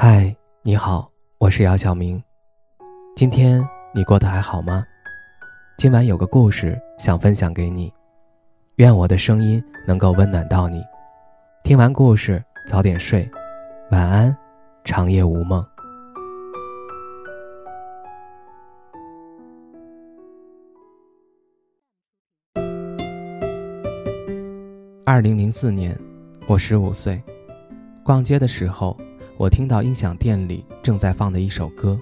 嗨，你好，我是姚晓明。今天你过得还好吗？今晚有个故事想分享给你，愿我的声音能够温暖到你。听完故事早点睡，晚安，长夜无梦。二零零四年，我十五岁，逛街的时候。我听到音响店里正在放的一首歌，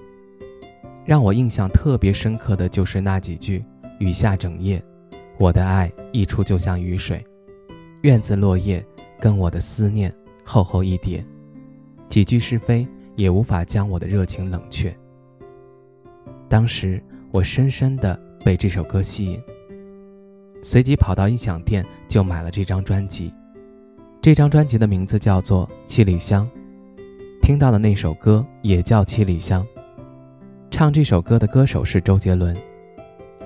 让我印象特别深刻的就是那几句：“雨下整夜，我的爱溢出就像雨水；院子落叶，跟我的思念厚厚一叠。几句是非也无法将我的热情冷却。”当时我深深的被这首歌吸引，随即跑到音响店就买了这张专辑。这张专辑的名字叫做《七里香》。听到的那首歌也叫《七里香》，唱这首歌的歌手是周杰伦，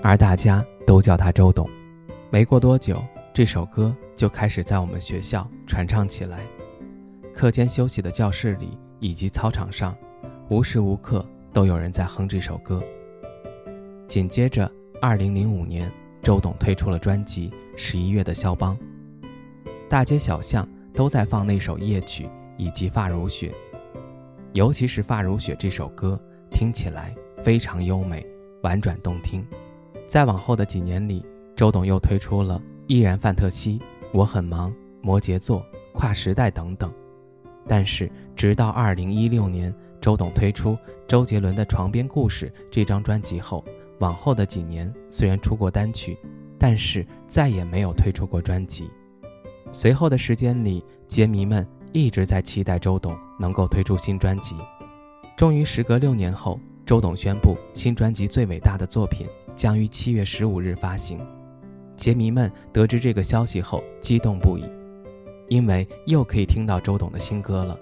而大家都叫他周董。没过多久，这首歌就开始在我们学校传唱起来，课间休息的教室里以及操场上，无时无刻都有人在哼这首歌。紧接着，二零零五年，周董推出了专辑《十一月的肖邦》，大街小巷都在放那首夜曲以及《发如雪》。尤其是《发如雪》这首歌，听起来非常优美、婉转动听。再往后的几年里，周董又推出了《依然范特西》《我很忙》《摩羯座》《跨时代》等等。但是，直到2016年，周董推出周杰伦的《床边故事》这张专辑后，往后的几年虽然出过单曲，但是再也没有推出过专辑。随后的时间里，杰迷们。一直在期待周董能够推出新专辑，终于时隔六年后，周董宣布新专辑最伟大的作品将于七月十五日发行。杰迷们得知这个消息后激动不已，因为又可以听到周董的新歌了。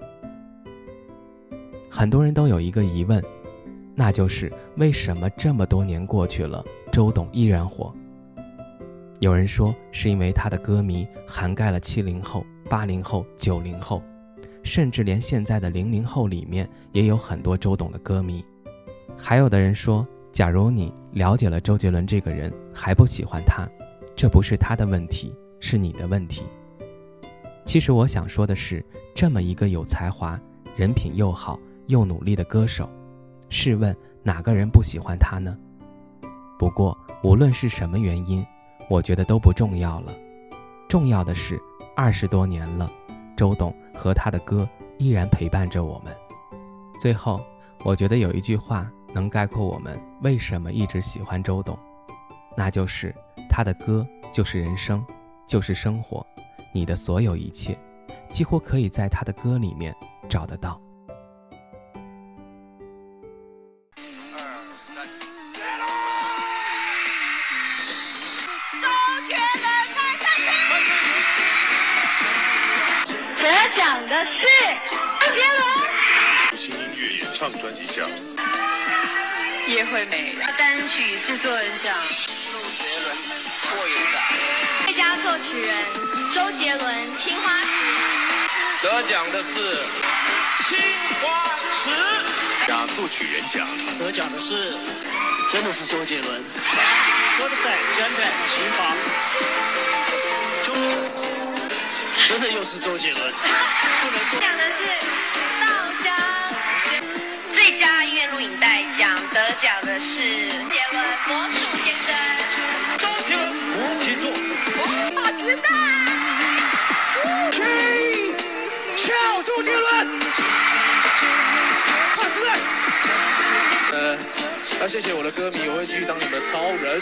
很多人都有一个疑问，那就是为什么这么多年过去了，周董依然火？有人说是因为他的歌迷涵盖了七零后。八零后、九零后，甚至连现在的零零后里面也有很多周董的歌迷。还有的人说，假如你了解了周杰伦这个人还不喜欢他，这不是他的问题，是你的问题。其实我想说的是，这么一个有才华、人品又好又努力的歌手，试问哪个人不喜欢他呢？不过无论是什么原因，我觉得都不重要了，重要的是。二十多年了，周董和他的歌依然陪伴着我们。最后，我觉得有一句话能概括我们为什么一直喜欢周董，那就是他的歌就是人生，就是生活，你的所有一切，几乎可以在他的歌里面找得到。奖。的是周杰伦，新音乐演唱专辑奖，叶惠美单曲制作人奖，周杰伦获奖，最佳作曲人周杰伦《青花瓷》，得奖。的是青花瓷，佳作曲人奖，得奖。的是真的是周杰伦，我的在江南琴房。真的又是周杰伦。讲的是稻香。最佳音乐录影带奖得奖的是杰伦《魔术先生》。周杰伦，请坐。哇，时代。Cheese，跳周杰伦。快出来。呃，要谢谢我的歌迷，我会继续当你们的超人。